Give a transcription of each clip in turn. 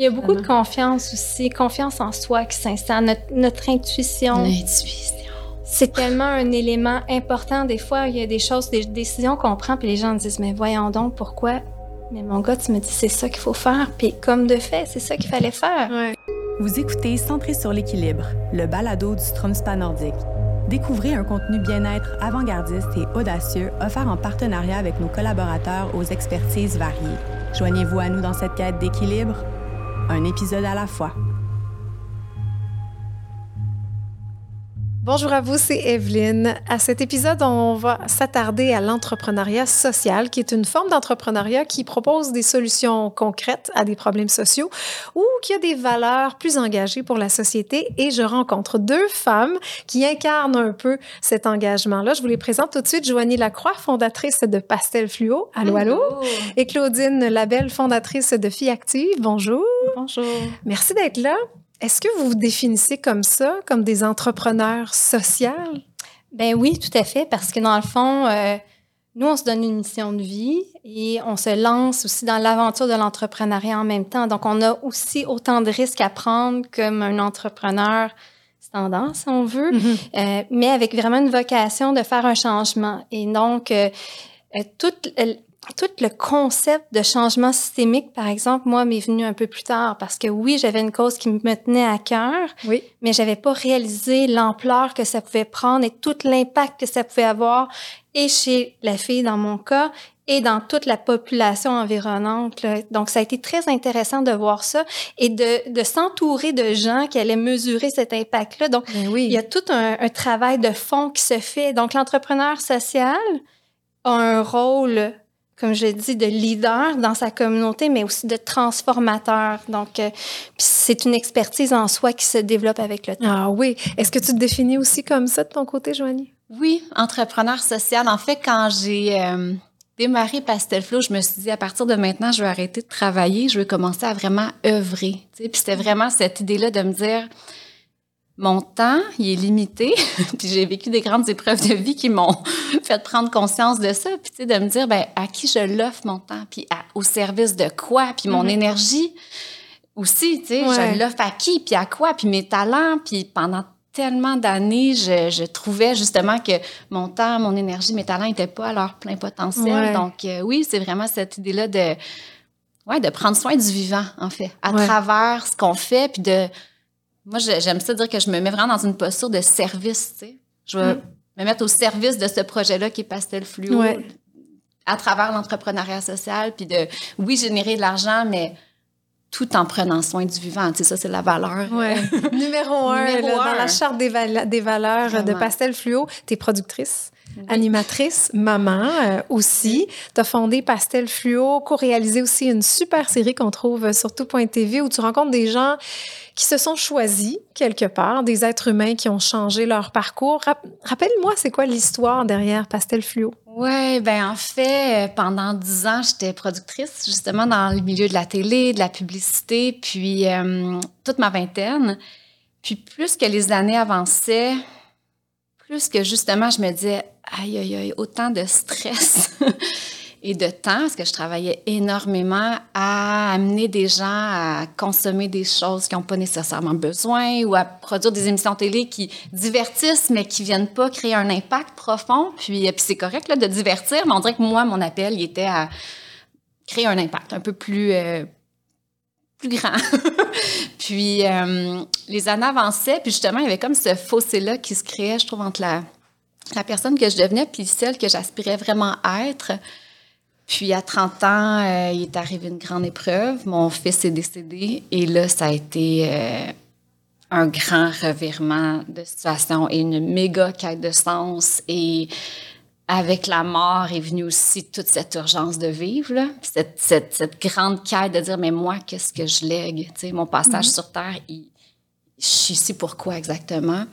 Il y a beaucoup de confiance aussi, confiance en soi qui s'installe, notre, notre intuition. L'intuition. C'est tellement un élément important. Des fois, il y a des choses, des décisions qu'on prend, puis les gens disent, mais voyons donc, pourquoi? Mais mon gars, tu me dis, c'est ça qu'il faut faire. Puis comme de fait, c'est ça qu'il fallait faire. Ouais. Vous écoutez Centré sur l'équilibre, le balado du Stromspa nordique. Découvrez un contenu bien-être avant-gardiste et audacieux offert en partenariat avec nos collaborateurs aux expertises variées. Joignez-vous à nous dans cette quête d'équilibre, un épisode à la fois. Bonjour à vous, c'est Evelyne. À cet épisode, on va s'attarder à l'entrepreneuriat social, qui est une forme d'entrepreneuriat qui propose des solutions concrètes à des problèmes sociaux ou qui a des valeurs plus engagées pour la société. Et je rencontre deux femmes qui incarnent un peu cet engagement-là. Je vous les présente tout de suite. Joanie Lacroix, fondatrice de Pastel Fluo. Allô, allô? Et Claudine Labelle, fondatrice de Filles Actives. Bonjour. Bonjour. Merci d'être là. Est-ce que vous vous définissez comme ça, comme des entrepreneurs sociaux? Ben oui, tout à fait, parce que dans le fond, euh, nous, on se donne une mission de vie et on se lance aussi dans l'aventure de l'entrepreneuriat en même temps. Donc, on a aussi autant de risques à prendre comme un entrepreneur standard, si on veut, Mhm. euh, mais avec vraiment une vocation de faire un changement. Et donc, euh, euh, tout, le concept de changement systémique, par exemple, moi, m'est venu un peu plus tard parce que oui, j'avais une cause qui me tenait à cœur, Oui. mais j'avais pas réalisé l'ampleur que ça pouvait prendre et tout l'impact que ça pouvait avoir et chez la fille dans mon cas et dans toute la population environnante. là. Donc, ça a été très intéressant de voir ça et de, de s'entourer de gens qui allaient mesurer cet impact-là. Donc, Ben oui. il y a tout un, un travail de fond qui se fait. Donc, l'entrepreneur social a un rôle, comme je dis, de leader dans sa communauté, mais aussi de transformateur. Donc, euh, c'est une expertise en soi qui se développe avec le temps. Ah oui. Est-ce que tu te définis aussi comme ça de ton côté, Joanie? Oui, entrepreneur social. En fait, quand j'ai euh, démarré Pastel Flow, je me suis dit, à partir de maintenant, je vais arrêter de travailler, je vais commencer à vraiment œuvrer. tu sais. Puis c'était vraiment cette idée-là de me dire, mon temps, il est limité. puis j'ai vécu des grandes épreuves de vie qui m'ont fait prendre conscience de ça. Puis tu sais, de me dire, ben, à qui je l'offre mon temps? Puis à- au service de quoi? Puis mon Mhm. énergie aussi, tu sais, Ouais. je l'offre à qui? Puis à quoi? Puis mes talents? Puis pendant tellement d'années, je, je trouvais justement que mon temps, mon énergie, mes talents n'étaient pas à leur plein potentiel. Ouais. Donc, euh, oui, c'est vraiment cette idée-là de, ouais, de prendre soin du vivant, en fait, à Ouais. travers ce qu'on fait. Puis de. Moi, j'aime ça dire que je me mets vraiment dans une posture de service, tu sais. Je vais Mm. me mettre au service de ce projet-là qui est Pastel Fluo. Ouais. À travers l'entrepreneuriat social, puis de, oui, générer de l'argent, mais tout en prenant soin du vivant. Tu sais, ça, c'est la valeur. Ouais. Numéro un, Numéro là, dans la charte des, val- des valeurs de. Pastel Fluo, tu es productrice. Animatrice, maman euh, aussi. Tu as fondé Pastel Fluo, co-réalisé aussi une super série qu'on trouve sur tout.tv où tu rencontres des gens qui se sont choisis quelque part, des êtres humains qui ont changé leur parcours. Rap- Rappelle-moi, c'est quoi l'histoire derrière Pastel Fluo? Ouais, ben en fait, euh, pendant dix ans, j'étais productrice justement dans le milieu de la télé, de la publicité, puis euh, toute ma vingtaine. Puis plus que les années avançaient, plus que justement je me disais, aïe, aïe, aïe, autant de stress et de temps, parce que je travaillais énormément à amener des gens à consommer des choses qu'ils n'ont pas nécessairement besoin ou à produire des émissions télé qui divertissent, mais qui viennent pas créer un impact profond. Puis, euh, puis c'est correct là, de divertir, mais on dirait que moi, mon appel, il était à créer un impact un peu plus, euh, plus grand. puis euh, les années avançaient, puis justement, il y avait comme ce fossé-là qui se créait, je trouve, entre la, personne que je devenais puis celle que j'aspirais vraiment être. Puis à 30 ans, euh, il est arrivé une grande épreuve. Mon fils est décédé et là, ça a été euh, un grand revirement de situation et une méga quête de sens. Et avec la mort est venue aussi toute cette urgence de vivre, là. Cette, cette, cette grande quête de dire, mais moi, qu'est-ce que je lègue? Mon passage sur Terre, il- je suis ici pourquoi exactement?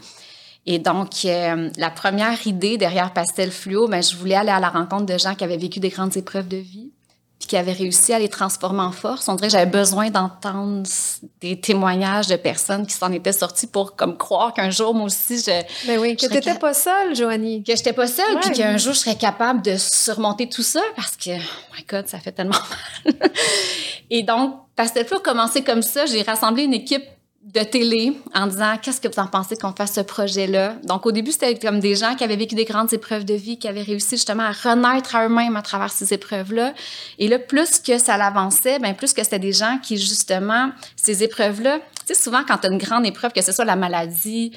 Et donc, euh, la première idée derrière Pastel Fluo, ben, je voulais aller à la rencontre de gens qui avaient vécu des grandes épreuves de vie, puis qui avaient réussi à les transformer en force. On dirait que j'avais besoin d'entendre des témoignages de personnes qui s'en étaient sorties pour comme croire qu'un jour, moi aussi, je, Ben oui, que Je serais tu n'étais ca- pas seule, Joanie. que j'étais pas seule, puis Ouais. qu'un jour je serais capable de surmonter tout ça parce que, oh my God, ça fait tellement mal. Et donc, Pastel Flow a commencé comme ça. J'ai rassemblé une équipe de télé en disant qu'est-ce que vous en pensez qu'on fasse ce projet-là? Donc au début, c'était comme des gens qui avaient vécu des grandes épreuves de vie, qui avaient réussi justement à renaître à eux-mêmes à travers ces épreuves-là. Et là, plus que ça l'avançait, ben plus que c'était des gens qui justement ces épreuves-là, tu sais souvent quand tu as une grande épreuve que ce soit la maladie,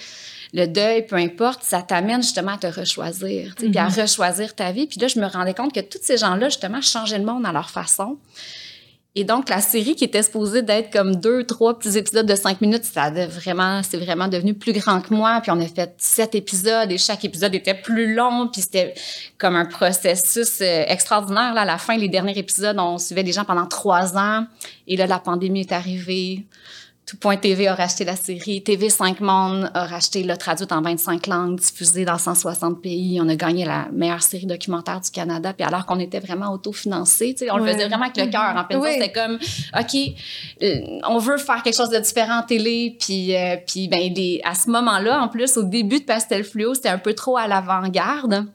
le deuil, peu importe, ça t'amène justement à te rechoisir, puis à mm-hmm. rechoisir ta vie. Puis là, je me rendais compte que tous ces gens-là, justement, changeaient le monde à leur façon. Et donc, la série qui était supposée d'être comme deux, trois petits épisodes de cinq minutes, ça a vraiment, c'est vraiment devenu plus grand que moi. Puis on a fait sept épisodes et chaque épisode était plus long. Puis c'était comme un processus euh, extraordinaire. Là, à la fin, les derniers épisodes, on suivait les gens pendant trois ans. Et là, la pandémie est arrivée. Tout.tv a racheté la série. TV5 Monde a racheté, l'a traduite en 25 langues, diffusée dans 160 pays. On a gagné la meilleure série documentaire du Canada. Puis alors qu'on était vraiment autofinancé, on le faisait vraiment avec le cœur. En fait, c'était comme, OK, euh, on veut faire quelque chose de différent en télé. Puis, euh, puis ben, à ce moment-là, en plus, au début de Pastel Fluo, c'était un peu trop à l'avant-garde.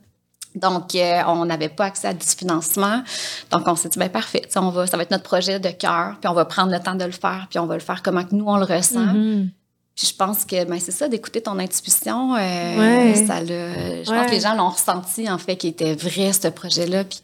Donc, euh, on n'avait pas accès à du financement. Donc, on s'est dit, ben parfait, on va, ça va être notre projet de cœur, puis on va prendre le temps de le faire, puis on va le faire comment que nous, on le ressent. Mm-hmm. Puis je pense que ben, c'est ça, d'écouter ton intuition. Euh, ça le, je pense que les gens l'ont ressenti, en fait, qu'il était vrai, ce projet-là. Puis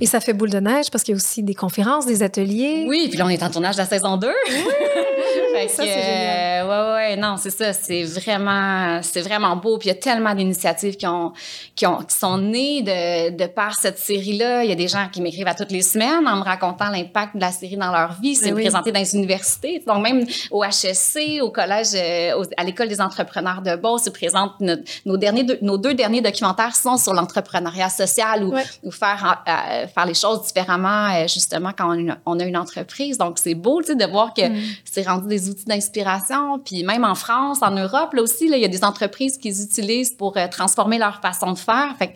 Et ça fait boule de neige parce qu'il y a aussi des conférences, des ateliers. Oui, puis là, on est en tournage de la saison 2. Oui! ça, c'est génial. ouais, ouais, non, c'est ça. C'est vraiment, c'est vraiment beau. Puis il y a tellement d'initiatives qui ont, qui ont, qui sont nées de, de par cette série-là. Il y a des gens qui m'écrivent à toutes les semaines en me racontant l'impact de la série dans leur vie. C'est présenté dans les universités. Donc, même au HSC, au collège, euh, à l'école des entrepreneurs de Beauce, ils présentent nos, derniers, nos deux derniers documentaires sont sur l'entrepreneuriat social ou, ou faire, euh, faire les choses différemment, euh, justement, quand on a une, entreprise. Donc, c'est beau, tu sais, de voir que mm. c'est rendu des outils d'inspiration. Puis même en France, en Europe, là aussi, là, il y a des entreprises qui les utilisent pour euh, transformer leur façon de faire. Fait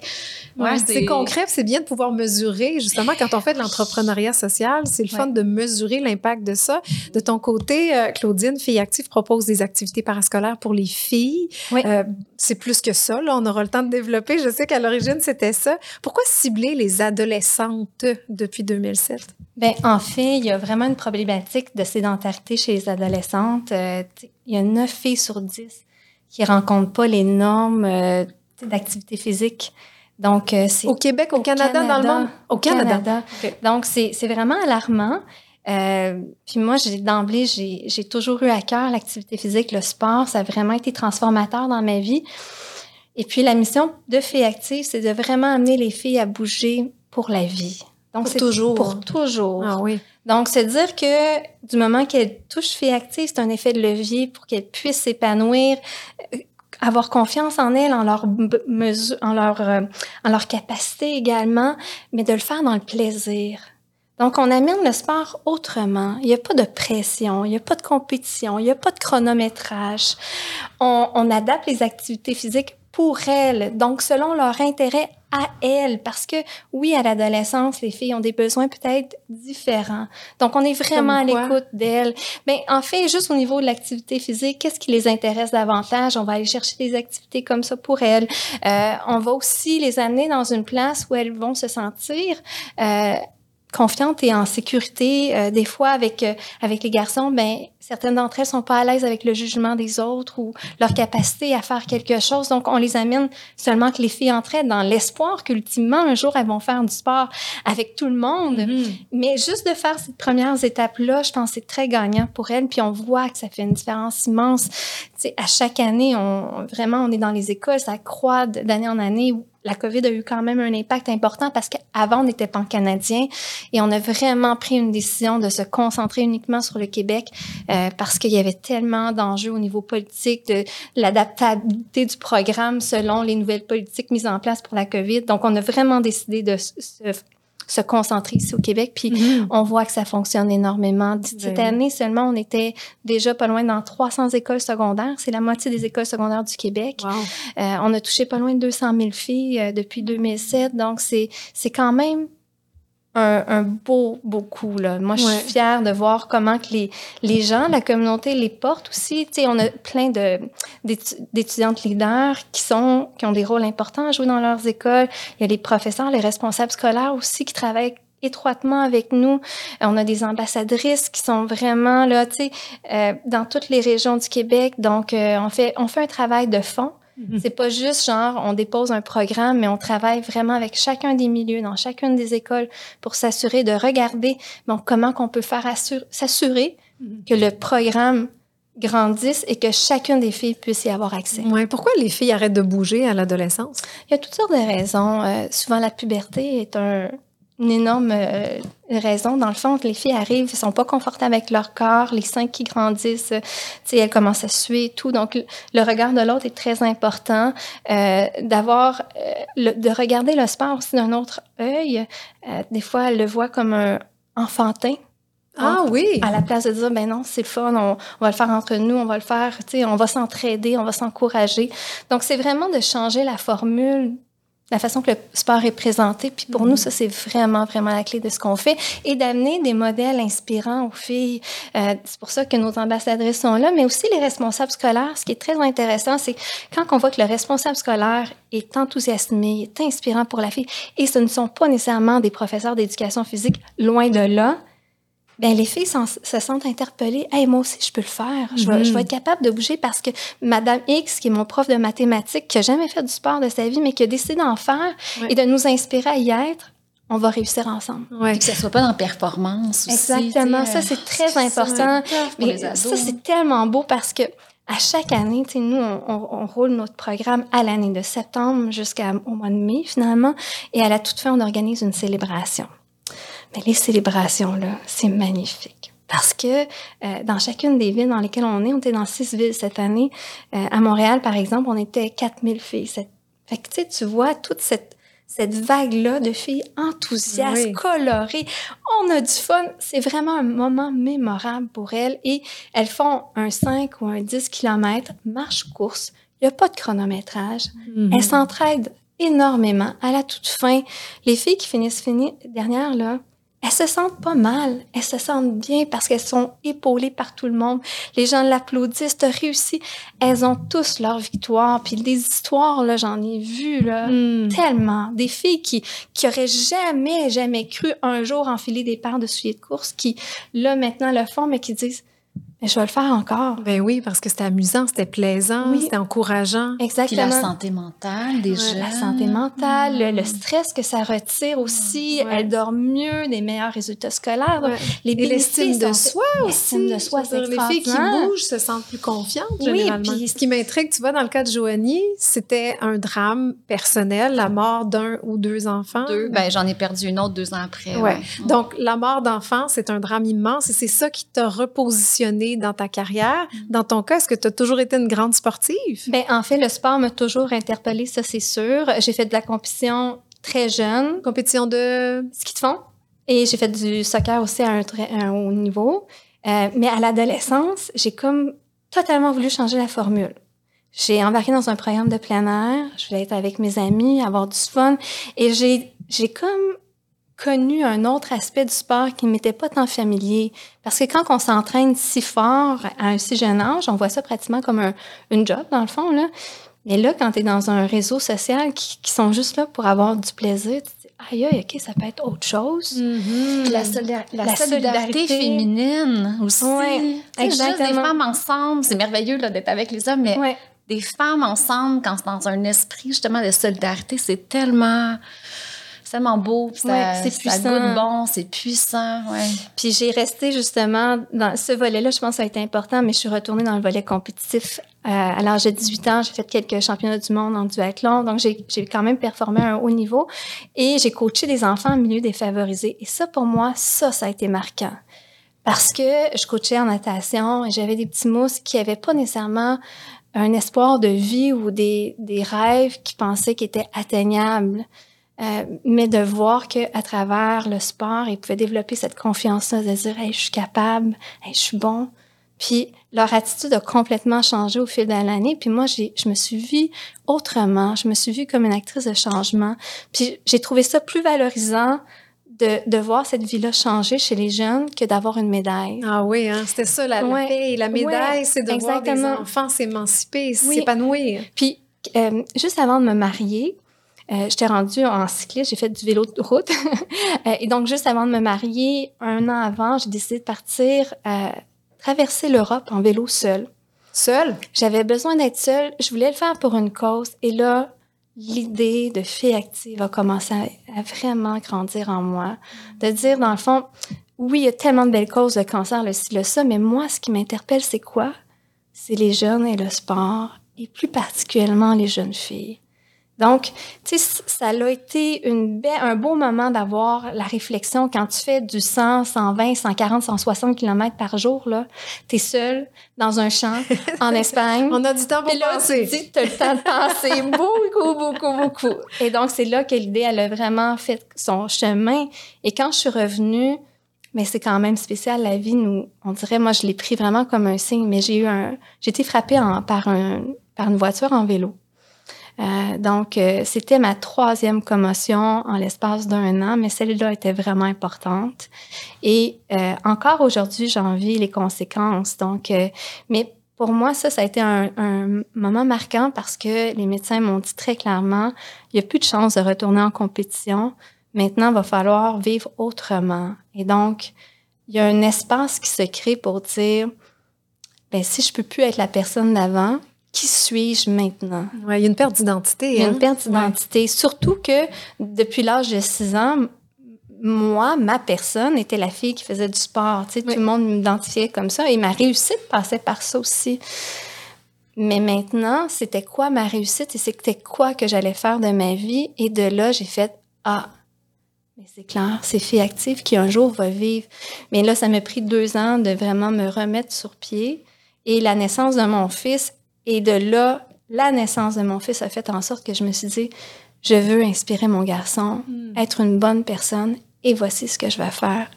ouais, c'est concret, c'est bien de pouvoir mesurer. Justement, quand on fait de l'entrepreneuriat social, c'est le fun de mesurer l'impact de ça. De ton côté, euh, Claudine, Fille Active propose des activités parascolaires pour les filles. Euh, c'est plus que ça. Là, on aura le temps de développer. Je sais qu'à l'origine, c'était ça. Pourquoi cibler les adolescentes depuis 2007? Bien, en fait, il y a vraiment une problématique de sédentarité chez les adolescentes. Euh, il y a 9 filles sur 10 qui rencontrent pas les normes euh, d'activité physique. Donc, euh, c'est... Au Québec, au, Canada, dans le monde? Au Canada. Donc, c'est, vraiment alarmant. puis moi, j'ai, d'emblée, j'ai, j'ai toujours eu à cœur l'activité physique, le sport. Ça a vraiment été transformateur dans ma vie. Et puis, la mission de Filles Actives, c'est de vraiment amener les filles à bouger pour la vie. Donc, c'est toujours. Pour toujours. Ah oui. Donc, c'est dire que du moment qu'elle touche fille active, c'est un effet de levier pour qu'elle puisse s'épanouir, euh, avoir confiance en elle, en leur mesure, en leur, euh, en leur capacité également, mais de le faire dans le plaisir. Donc, on amène le sport autrement. Il n'y a pas de pression, il n'y a pas de compétition, il n'y a pas de chronométrage. On, on adapte les activités physiques pour elles, donc selon leur intérêt à elles, parce que oui, à l'adolescence, les filles ont des besoins peut-être différents. Donc, on est vraiment à l'écoute d'elles. Mais en fait, juste au niveau de l'activité physique, qu'est-ce qui les intéresse davantage? On va aller chercher des activités comme ça pour elles. Euh, on va aussi les amener dans une place où elles vont se sentir euh, confiantes et en sécurité. Euh, des fois, avec euh, avec les garçons, ben certaines d'entre elles sont pas à l'aise avec le jugement des autres ou leur capacité à faire quelque chose. Donc, on les amène seulement que les filles entraient dans l'espoir qu'ultimement un jour elles vont faire du sport avec tout le monde. Mm-hmm. Mais juste de faire ces premières étapes là, je pense que c'est très gagnant pour elles. Puis on voit que ça fait une différence immense. Tu sais, à chaque année, on vraiment on est dans les écoles, ça croît d'année en année la COVID a eu quand même un impact important parce qu'avant, on n'était pas canadien et on a vraiment pris une décision de se concentrer uniquement sur le Québec euh, parce qu'il y avait tellement d'enjeux au niveau politique, de l'adaptabilité du programme selon les nouvelles politiques mises en place pour la COVID. Donc, on a vraiment décidé de se se concentrer ici au Québec. Puis mm-hmm. on voit que ça fonctionne énormément. Cette année seulement, on était déjà pas loin dans 300 écoles secondaires. C'est la moitié des écoles secondaires du Québec. Euh, on a touché pas loin de 200 000 filles euh, depuis 2007. Donc c'est c'est quand même un, un, beau, beau coup. Là. Moi, je suis fière de voir comment que les, les gens, la communauté les portent aussi. Tu sais, on a plein de, d'étudiantes leaders qui, sont, qui ont des rôles importants à jouer dans leurs écoles. Il y a les professeurs, les responsables scolaires aussi qui travaillent étroitement avec nous. On a des ambassadrices qui sont vraiment là, tu sais, euh, dans toutes les régions du Québec. Donc, euh, on fait on fait un travail de fond. Mhm. C'est pas juste genre on dépose un programme, mais on travaille vraiment avec chacun des milieux, dans chacune des écoles, pour s'assurer de regarder bon, comment qu'on peut faire assur- s'assurer Mhm. que le programme grandisse et que chacune des filles puisse y avoir accès. Ouais, pourquoi les filles arrêtent de bouger à l'adolescence? Il y a toutes sortes de raisons. Euh, souvent, la puberté est un- une énorme euh, raison. Dans le fond, les filles arrivent, elles sont pas confortables avec leur corps, les seins qui grandissent, euh, tu sais, elles commencent à suer et tout. Donc, le, regard de l'autre est très important. Euh, D'avoir, euh, de regarder le sport aussi d'un autre œil. Euh, des fois, elles le voient comme un enfantin. Ah oui! À la place de dire, ben non, c'est le fun, on, on va le faire entre nous, on va le faire, tu sais, on va s'entraider, on va s'encourager. Donc, c'est vraiment de changer la formule, la façon que le sport est présenté. Puis pour nous, ça, c'est vraiment, vraiment la clé de ce qu'on fait. Et d'amener des modèles inspirants aux filles. Euh, c'est pour ça que nos ambassadrices sont là, mais aussi les responsables scolaires. Ce qui est très intéressant, c'est quand on voit que le responsable scolaire est enthousiasmé, est inspirant pour la fille, et ce ne sont pas nécessairement des professeurs d'éducation physique, loin de là, ben les filles se sentent interpellées. Hey, moi aussi, je peux le faire. Je, vais, Mhm. je vais être capable de bouger parce que Madame X, qui est mon prof de mathématiques, qui a jamais fait du sport de sa vie, mais qui a décidé d'en faire Ouais. et de nous inspirer à y être, on va réussir ensemble. Ouais. Que ce soit pas dans performance aussi. Exactement. Ça, c'est très ça, important. Mais ça, c'est tellement beau parce que à chaque année, nous, on, on- on roule notre programme à l'année de septembre jusqu'au mois de mai, finalement. Et à la toute fin, on organise une célébration. Mais les célébrations, là, c'est magnifique. Parce que euh, dans chacune des villes dans lesquelles on est, on était dans six villes cette année. Euh, à Montréal, par exemple, on était 4000 filles. Cette- Fait que, tu vois toute cette, cette vague-là de filles enthousiastes, Oui. colorées. On a du fun. C'est vraiment un moment mémorable pour elles. Et elles font un 5 ou un 10 km marche-course. Il n'y a pas de chronométrage. Mhm. Elles s'entraident énormément. À la toute fin, les filles qui finissent fini, dernière, là, elles se sentent pas mal. Elles se sentent bien parce qu'elles sont épaulées par tout le monde. Les gens l'applaudissent, t'as réussi. Elles ont tous leur victoire. Puis des histoires, là, j'en ai vu, là. Mhm. Tellement. Des filles qui, qui auraient jamais, jamais cru un jour enfiler des paires de souliers de course, qui, là, maintenant le font, mais qui disent, mais je vais le faire encore. Ben oui, parce que c'était amusant, c'était plaisant, Oui. c'était encourageant. Puis Exactement. la santé mentale des Ouais, jeunes. La santé mentale, le, le stress que ça retire aussi. Ouais. Elles dorment mieux, des meilleurs résultats scolaires. Ouais. Les Et l'estime de soi L'estime de soi, c'est Les filles qui bougent se sentent plus confiantes, Oui, généralement. puis- Ce qui m'intrigue, tu vois, dans le cas de Joanie, c'était un drame personnel, la mort d'un ou deux enfants. Deux. Ben, j'en ai perdu une autre deux ans après. Ouais. ouais. Donc, la mort d'enfant, c'est un drame immense et c'est ça qui t'a repositionné dans ta carrière. Dans ton cas, est-ce que tu as toujours été une grande sportive? Ben, en fait, le sport m'a toujours interpellée, ça c'est sûr. J'ai fait de la compétition très jeune, Compétition de... ski de fond, et j'ai fait du soccer aussi à un, très, un haut niveau. Euh, mais à l'adolescence, j'ai comme totalement voulu changer la formule. J'ai embarqué dans un programme de plein air. Je voulais être avec mes amis, avoir du fun. Et j'ai, j'ai comme connu un autre aspect du sport qui ne m'était pas tant familier. Parce que quand on s'entraîne si fort à un si jeune âge, on voit ça pratiquement comme un, une job, dans le fond, là. Mais là, quand tu es dans un réseau social qui, qui sont juste là pour avoir du plaisir, tu te dis, aïe, aïe, OK, ça peut être autre chose. Mm-hmm. La, solida- la La solidarité, solidarité. féminine aussi. Sais, Juste des femmes ensemble, c'est merveilleux là, d'être avec les hommes, mais Ouais. des femmes ensemble, quand c'est dans un esprit justement de solidarité, c'est tellement, tellement beau, ça, Ouais, c'est ça puissant. goûte bon, c'est puissant, ouais. Puis j'ai resté justement dans ce volet-là, je pense que ça a été important, mais je suis retournée dans le volet compétitif. Euh, à l'âge de 18 ans, j'ai fait quelques championnats du monde en duathlon, donc j'ai j'ai quand même performé à un haut niveau. Et j'ai coaché des enfants en milieu défavorisé. Et ça, pour moi, ça, ça a été marquant. Parce que je coachais en natation et j'avais des petits mousses qui n'avaient pas nécessairement un espoir de vie ou des, des rêves qui pensaient qu'ils étaient atteignables. Euh, mais de voir que à travers le sport, ils pouvaient développer cette confiance-là, de dire hey, je suis capable, hey, je suis bon. Puis leur attitude a complètement changé au fil de l'année. Puis moi, j'ai, je me suis vue autrement. Je me suis vue comme une actrice de changement. Puis j'ai trouvé ça plus valorisant de, de voir cette vie-là changer chez les jeunes que d'avoir une médaille. Ah oui, hein, c'était ça, la, Ouais. paix, la médaille, Ouais, c'est de voir des exactement. enfants s'émanciper, Oui. s'épanouir. Puis, euh, juste avant de me marier, Euh, J'étais rendue en cycliste, j'ai fait du vélo de route. Euh, et donc, juste avant de me marier, un an avant, j'ai décidé de partir euh, traverser l'Europe en vélo seule. Seule? J'avais besoin d'être seule. Je voulais le faire pour une cause. Et là, l'idée de fille active a commencé à, à, vraiment grandir en moi. De dire, dans le fond, oui, il y a tellement de belles causes, le cancer, le ci, le ça, mais moi, ce qui m'interpelle, c'est quoi? C'est les jeunes et le sport, et plus particulièrement les jeunes filles. Donc, tu sais, ça a été une un beau moment d'avoir la réflexion quand tu fais du 100, 120, 140, 160 km par jour, là. T'es seul dans un champ en Espagne. On a du temps pour là, penser. Tu as le temps de penser beaucoup, beaucoup, beaucoup. Et donc, c'est là que l'idée, elle a vraiment fait son chemin. Et quand je suis revenue, mais c'est quand même spécial la vie. Nous, on dirait, moi, je l'ai pris vraiment comme un signe. Mais j'ai eu un, j'ai été frappée en, par un, par une voiture en vélo. Euh, donc, euh, c'était ma troisième commotion en l'espace d'un an, mais celle-là était vraiment importante. Et euh, encore aujourd'hui, j'en vis les conséquences. Donc, euh, mais pour moi, ça, ça a été un, un moment marquant parce que les médecins m'ont dit très clairement, il n'y a plus de chance de retourner en compétition. Maintenant, il va falloir vivre autrement. Et donc, il y a un espace qui se crée pour dire, ben si je peux plus être la personne d'avant, qui suis-je maintenant? Ouais, il y a une perte d'identité. Il y a hein? une perte d'identité. Ouais. Surtout que depuis l'âge de 6 ans, moi, ma personne était la fille qui faisait du sport. Tu sais, oui. Tout le monde m'identifiait comme ça. Et ma réussite passait par ça aussi. Mais maintenant, c'était quoi ma réussite et c'était quoi que j'allais faire de ma vie? Et de là, j'ai fait, ah, mais c'est clair, c'est fille active qui un jour va vivre. Mais là, ça m'a pris deux ans de vraiment me remettre sur pied. Et la naissance de mon fils et de là, la naissance de mon fils a fait en sorte que je me suis dit, je veux inspirer mon garçon, mm. être une bonne personne, et voici ce que je vais faire.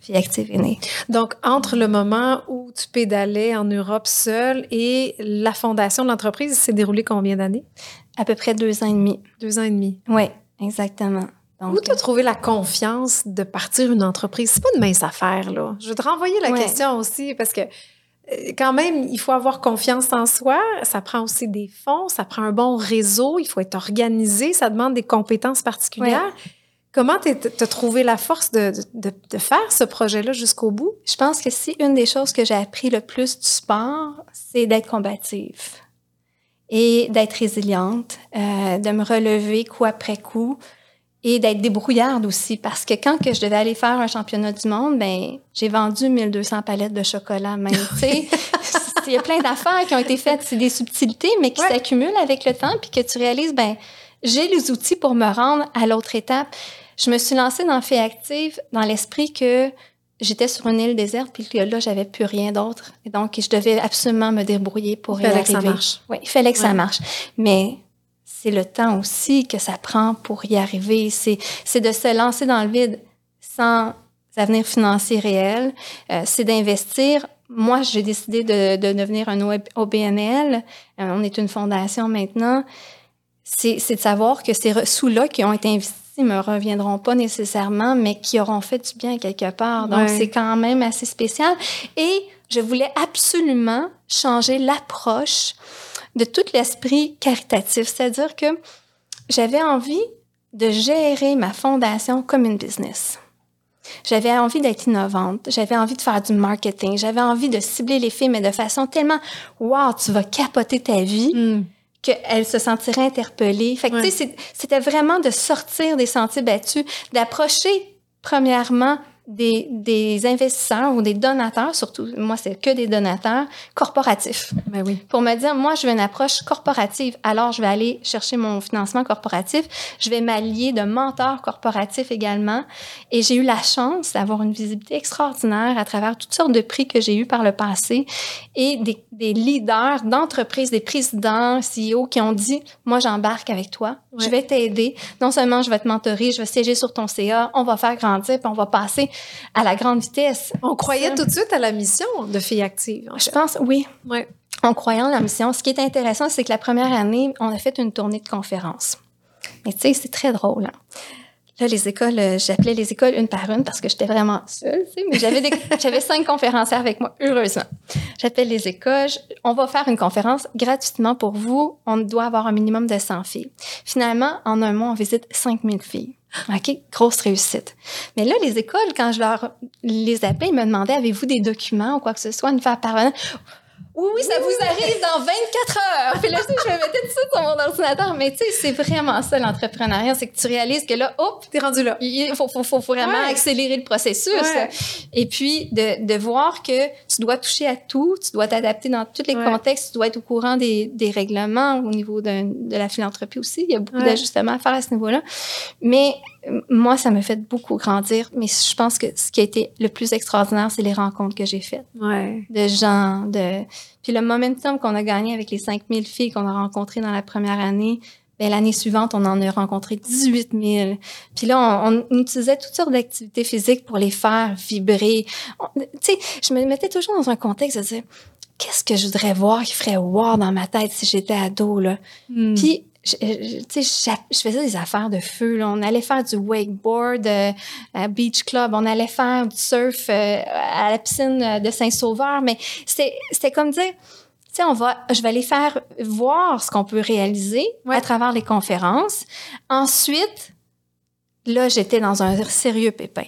Fille active est née. Donc, entre le moment où tu pédalais en Europe seule et la fondation de l'entreprise, s'est déroulé combien d'années? À peu près deux ans et demi. Deux ans et demi. Oui, exactement. Donc, Où tu as trouvé la confiance de partir une entreprise? C'est pas une mince affaire, là. Je vais te renvoyer la ouais. question aussi parce que quand même, il faut avoir confiance en soi. Ça prend aussi des fonds, ça prend un bon réseau, il faut être organisé, ça demande des compétences particulières. Ouais. Comment tu as trouvé la force de, de, de faire ce projet-là jusqu'au bout? Je pense que si une des choses que j'ai appris le plus du sport, c'est d'être combative et d'être résiliente, euh, de me relever coup après coup et d'être débrouillarde aussi parce que quand que je devais aller faire un championnat du monde ben j'ai vendu 1200 palettes de chocolat même tu sais. Il y a plein d'affaires qui ont été faites c'est des subtilités mais qui ouais. s'accumulent avec le temps puis que tu réalises ben j'ai les outils pour me rendre à l'autre étape. Je me suis lancée dans Fait Active dans l'esprit que j'étais sur une île déserte puis que là j'avais plus rien d'autre. Et donc je devais absolument me débrouiller pour il fallait y arriver que ça marche. Oui il fallait que ouais. ça marche. Mais c'est le temps aussi que ça prend pour y arriver. C'est, de se lancer dans le vide sans avenir financier réel. Euh, c'est d'investir. Moi, j'ai décidé de, de devenir un OBNL. Euh, on est une fondation maintenant. C'est, de savoir que ces sous-là qui ont été investis me reviendront pas nécessairement, mais qui auront fait du bien quelque part. Donc, c'est quand même assez spécial. Et je voulais absolument changer l'approche de tout l'esprit caritatif. C'est-à-dire que j'avais envie de gérer ma fondation comme une business. J'avais envie d'être innovante, j'avais envie de faire du marketing, j'avais envie de cibler les filles, mais de façon tellement « wow, tu vas capoter ta vie mm. », qu'elles se sentiraient interpellées. Fait que, tu sais, c'était vraiment de sortir des sentiers battus, d'approcher, premièrement, des, des, investisseurs ou des donateurs, surtout, moi, c'est que des donateurs corporatifs. Ben oui. Pour me dire, moi, je veux une approche corporative. Alors, je vais aller chercher mon financement corporatif. Je vais m'allier de mentors corporatifs également. Et j'ai eu la chance d'avoir une visibilité extraordinaire à travers toutes sortes de prix que j'ai eus par le passé et des, des leaders d'entreprises, des présidents, CEO qui ont dit, moi, j'embarque avec toi. Ouais. Je vais t'aider. Non seulement je vais te mentorer, je vais siéger sur ton CA, on va faire grandir, puis on va passer à la grande vitesse. On croyait tout de suite à la mission de Filles Actives. Je pense, oui. Ouais. En la mission. Ce qui est intéressant, c'est que la première année, on a fait une tournée de conférences. Mais tu sais, c'est très drôle. Hein? Là, les écoles, euh, j'appelais les écoles une par une parce que j'étais vraiment seule, tu sais, mais j'avais des, j'avais cinq conférenciers avec moi, heureusement. J'appelle les écoles, je- on va faire une conférence gratuitement pour vous. On doit avoir un minimum de 100 filles. Finalement, en un mois, on visite 5000 filles. OK, grosse réussite. Mais là, les écoles, quand je leur les appelais, ils me demandaient, avez-vous des documents ou quoi que ce soit, une faire parvenir? Oui, oui, ça vous arrive dans 24 heures. Puis là, je me mettais tout suite sur mon ordinateur. Mais tu sais, c'est vraiment ça l'entrepreneuriat, c'est que tu réalises que là, hop, T'es rendu là. il faut, faut, faut vraiment Ouais. accélérer le processus. Ouais. Et puis, de, de voir que tu dois toucher à tout, tu dois t'adapter dans tous les Ouais. contextes, tu dois être au courant des, des règlements au niveau de, de la philanthropie aussi. Il y a beaucoup d'ajustements à faire à ce niveau-là. Mais euh, moi, ça me fait beaucoup grandir. Mais je pense que ce qui a été le plus extraordinaire, c'est les rencontres que j'ai faites Ouais. de gens, de... Puis le momentum qu'on a gagné avec les 5000 filles qu'on a rencontrées dans la première année, ben, l'année suivante, on en a rencontré 18 000. Puis là, on, on utilisait toutes sortes d'activités physiques pour les faire vibrer. Tu sais, je me mettais toujours dans un contexte de dire, qu'est-ce que je voudrais voir qui ferait wow dans ma tête si j'étais ado, là? Hmm. Puis, je, faisais des affaires de feu. Là. On allait faire du wakeboard euh, à Beach Club. On allait faire du surf euh, à la piscine euh, de Saint-Sauveur. Mais c'était comme dire, tu sais, on va, je vais les faire voir ce qu'on peut réaliser Ouais. à travers les conférences. Ensuite, là, j'étais dans un sérieux pépin.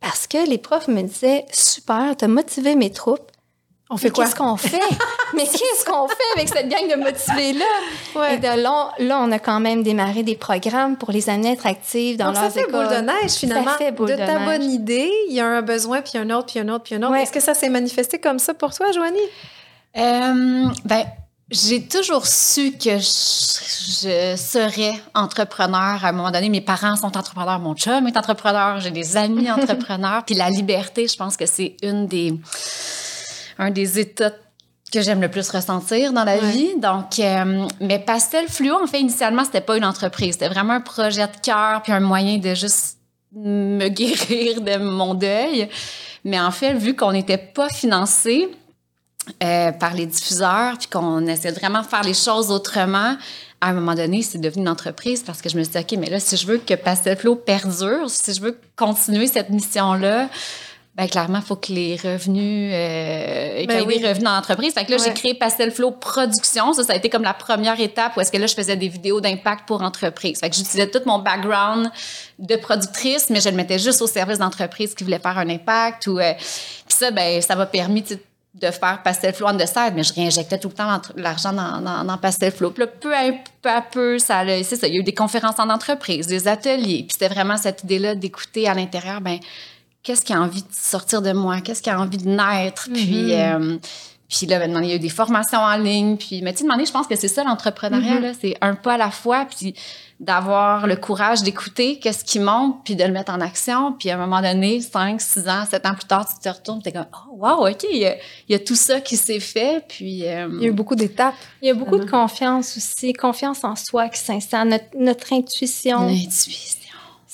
Parce que les profs me disaient, super, t'as motivé mes troupes. On fait Mais quoi? Qu'est-ce qu'on fait? Mais qu'est-ce qu'on fait avec cette gang de motivés-là? Ouais. Et de là, là, on a quand même démarré des programmes pour les amener à être actifs dans Donc, ça leurs fait écoles. boule de neige, finalement. fait boule de de ta neige. bonne idée, il y a un besoin, puis un autre, puis un autre, puis un autre. Ouais. Est-ce que ça s'est manifesté comme ça pour toi, Joanie? Euh, ben, j'ai toujours su que je, je serais entrepreneur à un moment donné. Mes parents sont entrepreneurs, mon chum est entrepreneur, j'ai des amis entrepreneurs. Puis la liberté, je pense que c'est une des, un des états que j'aime le plus ressentir dans la Ouais. vie. Donc, euh, mais Pastel Fluo, en fait, initialement, c'était pas une entreprise. C'était vraiment un projet de cœur puis un moyen de juste me guérir de mon deuil. Mais en fait, vu qu'on n'était pas financé, euh, par les diffuseurs, puis qu'on essaie de vraiment faire les choses autrement, à un moment donné, c'est devenu une entreprise parce que je me suis dit, OK, mais là, si je veux que Pastel Flow perdure, si je veux continuer cette mission-là, ben clairement, il faut que les revenus, euh, qu'il y ait oui. des revenus dans l'entreprise. Fait que là, Ouais. j'ai créé Pastel Flow Production. Ça, ça a été comme la première étape où est-ce que là, je faisais des vidéos d'impact pour entreprise. Fait que j'utilisais tout mon background de productrice, mais je le mettais juste au service d'entreprises qui voulaient faire un impact. Ou, euh, puis ça, ben, ça m'a permis, de faire Pastel Flow the side, mais je réinjectais tout le temps l'argent dans, dans, dans Pastel Flow. Puis là, peu à peu, à peu ça, c'est ça, il y a eu des conférences en entreprise, des ateliers. Puis c'était vraiment cette idée-là d'écouter à l'intérieur, ben qu'est-ce qui a envie de sortir de moi, qu'est-ce qui a envie de naître? Puis, euh, puis là, maintenant, il y a eu des formations en ligne. Puis, mais tu sais, je pense que c'est ça l'entrepreneuriat, là, c'est un pas à la fois. Puis d'avoir le courage d'écouter qu'est-ce qui monte, puis de le mettre en action. Puis à un moment donné, 5, 6 ans, 7 ans plus tard, tu te retournes, tu es comme, oh, wow, OK, il y, a, il y a tout ça qui s'est fait. Puis. euh, Il y a eu beaucoup d'étapes. Il y a beaucoup de confiance aussi, confiance en soi qui s'installe, notre, notre intuition. l'intuition.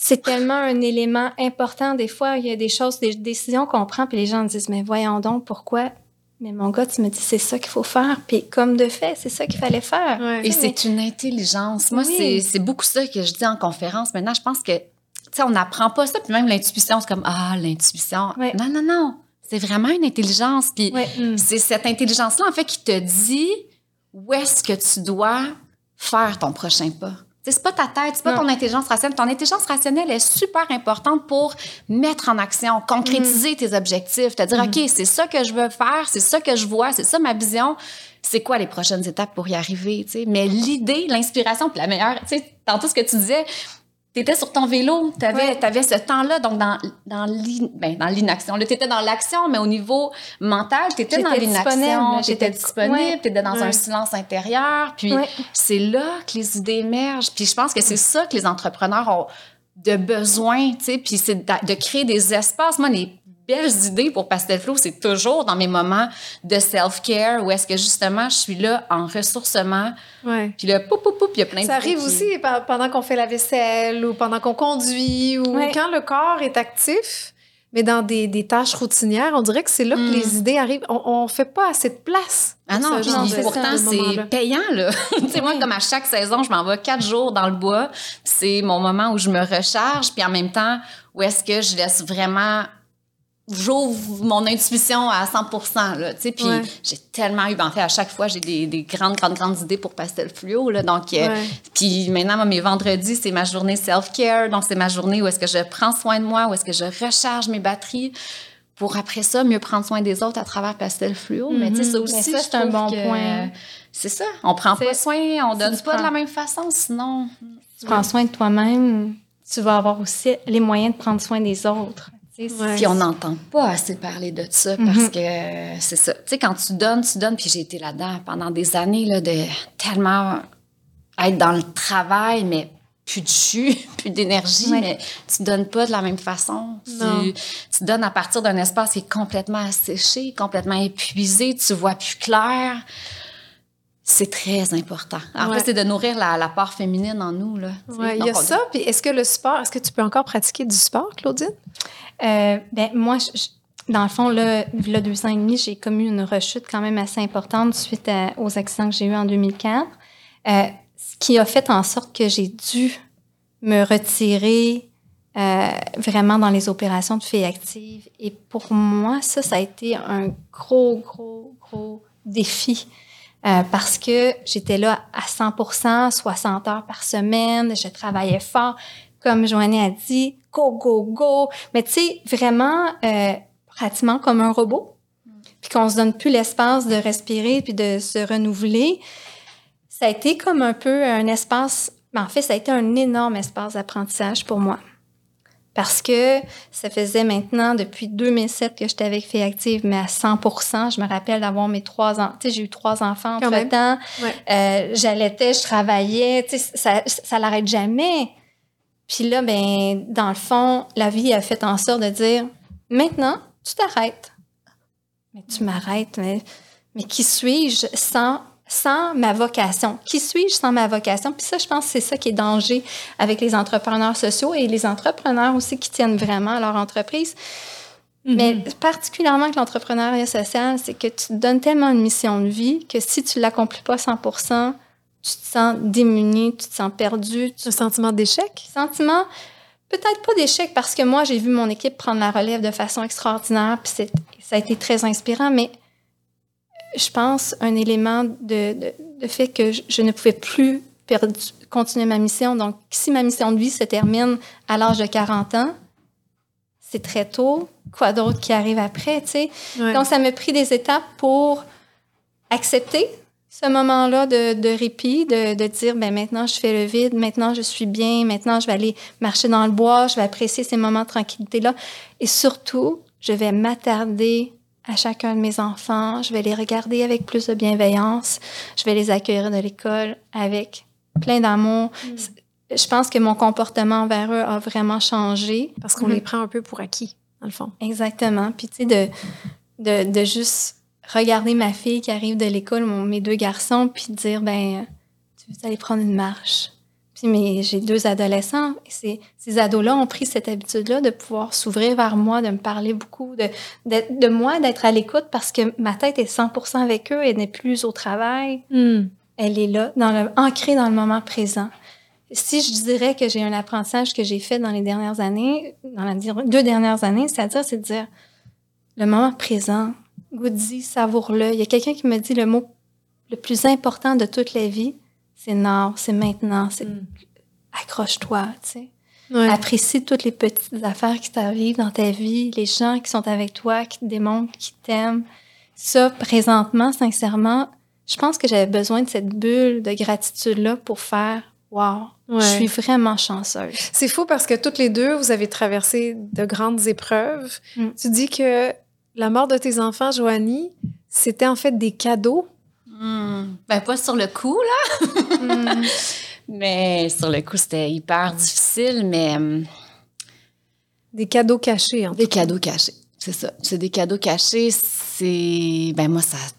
C'est tellement un élément important. Des fois, il y a des choses, des décisions qu'on prend, puis les gens disent, mais voyons donc, pourquoi? Mais mon gars, tu me dis, c'est ça qu'il faut faire. Puis comme de fait, c'est ça qu'il fallait faire. Ouais. Et c'est une intelligence. Moi, Oui. c'est- c'est beaucoup ça que je dis en conférence. Maintenant, je pense que, tu sais, on n'apprend pas ça. Puis même l'intuition, c'est comme, ah, l'intuition. Ouais. Non, non, non. C'est vraiment une intelligence. Puis Ouais. Hmm. c'est cette intelligence-là, en fait, qui te dit où est-ce que tu dois faire ton prochain pas. C'est pas ta tête, c'est pas Non. ton intelligence rationnelle. Ton intelligence rationnelle est super importante pour mettre en action, concrétiser tes objectifs, te dire, OK, c'est ça que je veux faire, c'est ça que je vois, c'est ça ma vision. C'est quoi les prochaines étapes pour y arriver, tu sais? Mais l'idée, l'inspiration, puis la meilleure, tu sais, tantôt ce que tu disais, T'étais sur ton vélo, t'avais Ouais. avais ce temps-là, donc dans, dans ben, dans l'inaction. Là, t'étais dans l'action, mais au niveau mental, t'étais dans J'étais disponible, l'inaction. J'étais disponible, ouais. t'étais dans Ouais. un silence intérieur. Puis Ouais. c'est là que les idées émergent. Puis je pense que c'est ça que les entrepreneurs ont de besoin, tu sais. Puis c'est de, de créer des espaces. Moi, les belles idées pour Pastel Flow, c'est toujours dans mes moments de self-care où est-ce que justement je suis là en ressourcement. Ouais. Puis là, poup, poup, poup, il y a plein Ça d'idées arrive qui- aussi pe- pendant qu'on fait la vaisselle ou pendant qu'on conduit ou Ouais. quand le corps est actif. Mais dans des, des tâches routinières, on dirait que c'est là que Mm. les idées arrivent. On, on fait pas assez de place. Ah non, puis de- pourtant, de c'est payant, là. tu sais, moi, comme à chaque saison, je m'en vais quatre jours dans le bois. C'est mon moment où je me recharge, puis en même temps, où est-ce que je laisse vraiment... J'ouvre mon intuition à 100 là, tu sais, puis Ouais. j'ai tellement eu, en fait, à chaque fois, j'ai des, des grandes, grandes, grandes idées pour pastel fluo, là, donc, euh, puis maintenant, moi, mes vendredis, c'est ma journée self-care, donc c'est ma journée où est-ce que je prends soin de moi, où est-ce que je recharge mes batteries pour après ça, mieux prendre soin des autres à travers pastel fluo, mais tu sais, ça Mais aussi, c'est un bon que- point. c'est ça. On prend pas soin, on donne tu pas de la même façon, sinon. tu prends soin de toi-même, tu vas avoir aussi les moyens de prendre soin des autres. Ouais. Puis on n'entend pas assez parler de ça Mhm. parce que c'est ça. Tu sais, quand tu donnes, tu donnes. Puis j'ai été là-dedans pendant des années, là, de tellement être dans le travail, mais plus de jus, plus d'énergie, Ouais. mais tu donnes pas de la même façon. Tu, tu donnes à partir d'un espace qui est complètement asséché, complètement épuisé, tu vois plus clair. C'est très important. En Ouais. fait, c'est de nourrir la, la part féminine en nous. Là. Ouais, il y a on- ça. Puis est-ce que le sport, est-ce que tu peux encore pratiquer du sport, Claudine? Euh, ben, moi, dans le fond, là, a deux ans et demi, j'ai commis une rechute quand même assez importante suite aux accidents que j'ai eus en 2004. Euh, ce qui a fait en sorte que j'ai dû me retirer euh, vraiment dans les opérations de filles actives. Et pour moi, ça, ça a été un gros, gros, gros défi. Euh, parce que j'étais là à 100% 60 heures par semaine, je travaillais fort. Comme Joannie a dit, go, go, go. Mais tu sais, vraiment, euh, pratiquement comme un robot. Puis qu'on se donne plus l'espace de respirer puis de se renouveler. Ça a été comme un peu un espace, ben, en fait, ça a été un énorme espace d'apprentissage pour moi. Parce que ça faisait maintenant depuis 2007 que j'étais avec Filles Active, mais à 100 Je me rappelle d'avoir mes trois ans. Tu sais, j'ai eu trois enfants entre-temps. Ouais. Euh, J'allaitais, je travaillais. Tu sais, ça, ça l'arrête jamais. Puis là, ben, dans le fond, la vie a fait en sorte de dire maintenant, tu t'arrêtes. Mais tu m'arrêtes, mais, mais qui suis-je sans, sans ma vocation? Qui suis-je sans ma vocation? Puis ça, je pense que c'est ça qui est danger avec les entrepreneurs sociaux et les entrepreneurs aussi qui tiennent vraiment à leur entreprise. Mais particulièrement avec l'entrepreneuriat social, c'est que tu te donnes tellement une mission de vie que si tu l'accomplis pas 100 tu te sens démuni, tu te sens perdu, tu Un sentiment d'échec? sentiment, peut-être pas d'échec parce que moi, j'ai vu mon équipe prendre la relève de façon extraordinaire, puis ça a été très inspirant, mais je pense un élément de, de, de fait que je, je ne pouvais plus continuer ma mission. Donc, si ma mission de vie se termine à l'âge de 40 ans, c'est très tôt. Quoi d'autre qui arrive après, tu sais? Ouais. Donc, ça m'a pris des étapes pour accepter ce moment-là de, de répit, de, de dire, ben maintenant, je fais le vide, maintenant, je suis bien, maintenant, je vais aller marcher dans le bois, je vais apprécier ces moments de tranquillité-là. Et surtout, je vais m'attarder à chacun de mes enfants, je vais les regarder avec plus de bienveillance, je vais les accueillir de l'école avec plein d'amour. Je pense que mon comportement envers eux a vraiment changé. Parce qu'on Mhm. les prend un peu pour acquis, dans le fond. Exactement. Puis, tu sais, de, de, de juste regarder ma fille qui arrive de l'école, mes deux garçons, puis dire, ben, tu veux aller prendre une marche? Puis, mais j'ai deux adolescents. Et ces, ces ados-là ont pris cette habitude-là de pouvoir s'ouvrir vers moi, de me parler beaucoup, de, de, de moi, d'être à l'écoute parce que ma tête est 100% avec eux, elle n'est plus au travail elle est là, dans le, ancrée dans le moment présent. Si je dirais que j'ai un apprentissage que j'ai fait dans les dernières années, dans les deux dernières années, c'est-à-dire, c'est de dire le moment présent, goûte-y, savoure-le. Il y a quelqu'un qui me dit le mot le plus important de toute la vie, c'est now, c'est maintenant, c'est Mm. accroche-toi, tu sais. Ouais. Apprécie toutes les petites affaires qui t'arrivent dans ta vie, les gens qui sont avec toi, qui te démontrent, qui t'aiment. Ça, présentement, sincèrement, je pense que j'avais besoin de cette bulle de gratitude-là pour faire Wow, Ouais. je suis vraiment chanceuse. C'est fou parce que toutes les deux, vous avez traversé de grandes épreuves. Mm. Tu dis que la mort de tes enfants, Joanie, c'était en fait des cadeaux. Hmm. Ben, pas sur le coup, là. Mais sur le coup, c'était hyper difficile, mais hum, Des cadeaux cachés. En des cadeaux cachés. C'est ça. C'est des cadeaux cachés. C'est. Ben, moi, ça a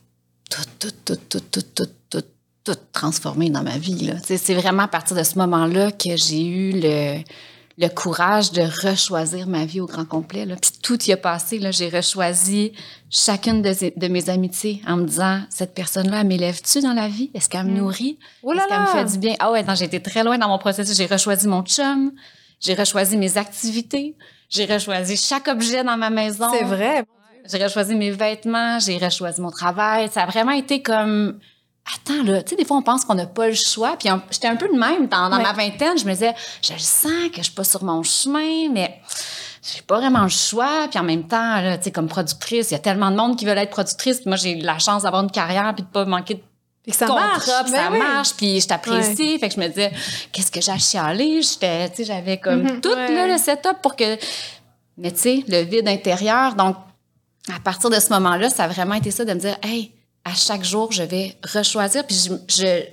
tout, tout, tout, tout, tout, tout, tout, tout transformé dans ma vie, là. C'est vraiment à partir de ce moment-là que j'ai eu le le courage de rechoisir ma vie au grand complet. Là. Puis tout y a passé. Là, j'ai rechoisi chacune de, de, mes amitiés en me disant cette personne-là, m'élève-tu dans la vie? Est-ce qu'elle me mm. nourrit? Oh Est-ce qu'elle me fait du bien? Ah ouais, j'ai été très loin dans mon processus. J'ai rechoisi mon chum, j'ai rechoisi mes activités, j'ai rechoisi chaque objet dans ma maison. C'est vrai. J'ai rechoisi mes vêtements, j'ai rechoisi mon travail. Ça a vraiment été comme attends, là, tu sais, des fois, on pense qu'on n'a pas le choix. Puis j'étais un peu de même. Dans, ma vingtaine, je me disais, je le sens que je suis pas sur mon chemin, mais j'ai pas vraiment le choix. Puis en même temps, là, tu sais, comme productrice, il y a tellement de monde qui veulent être productrice. Puis moi, j'ai la chance d'avoir une carrière puis de pas manquer de puis que ça marche. Puis ça ben marche, puis je t'apprécie. Fait que je me disais, qu'est-ce que j'ai à chialer? J'étais, tu sais, j'avais comme mm-hmm. tout là, le setup pour que... Mais tu sais, le vide intérieur. Donc, à partir de ce moment-là, ça a vraiment été ça de me dire, hey, à chaque jour, je vais rechoisir, puis je, je,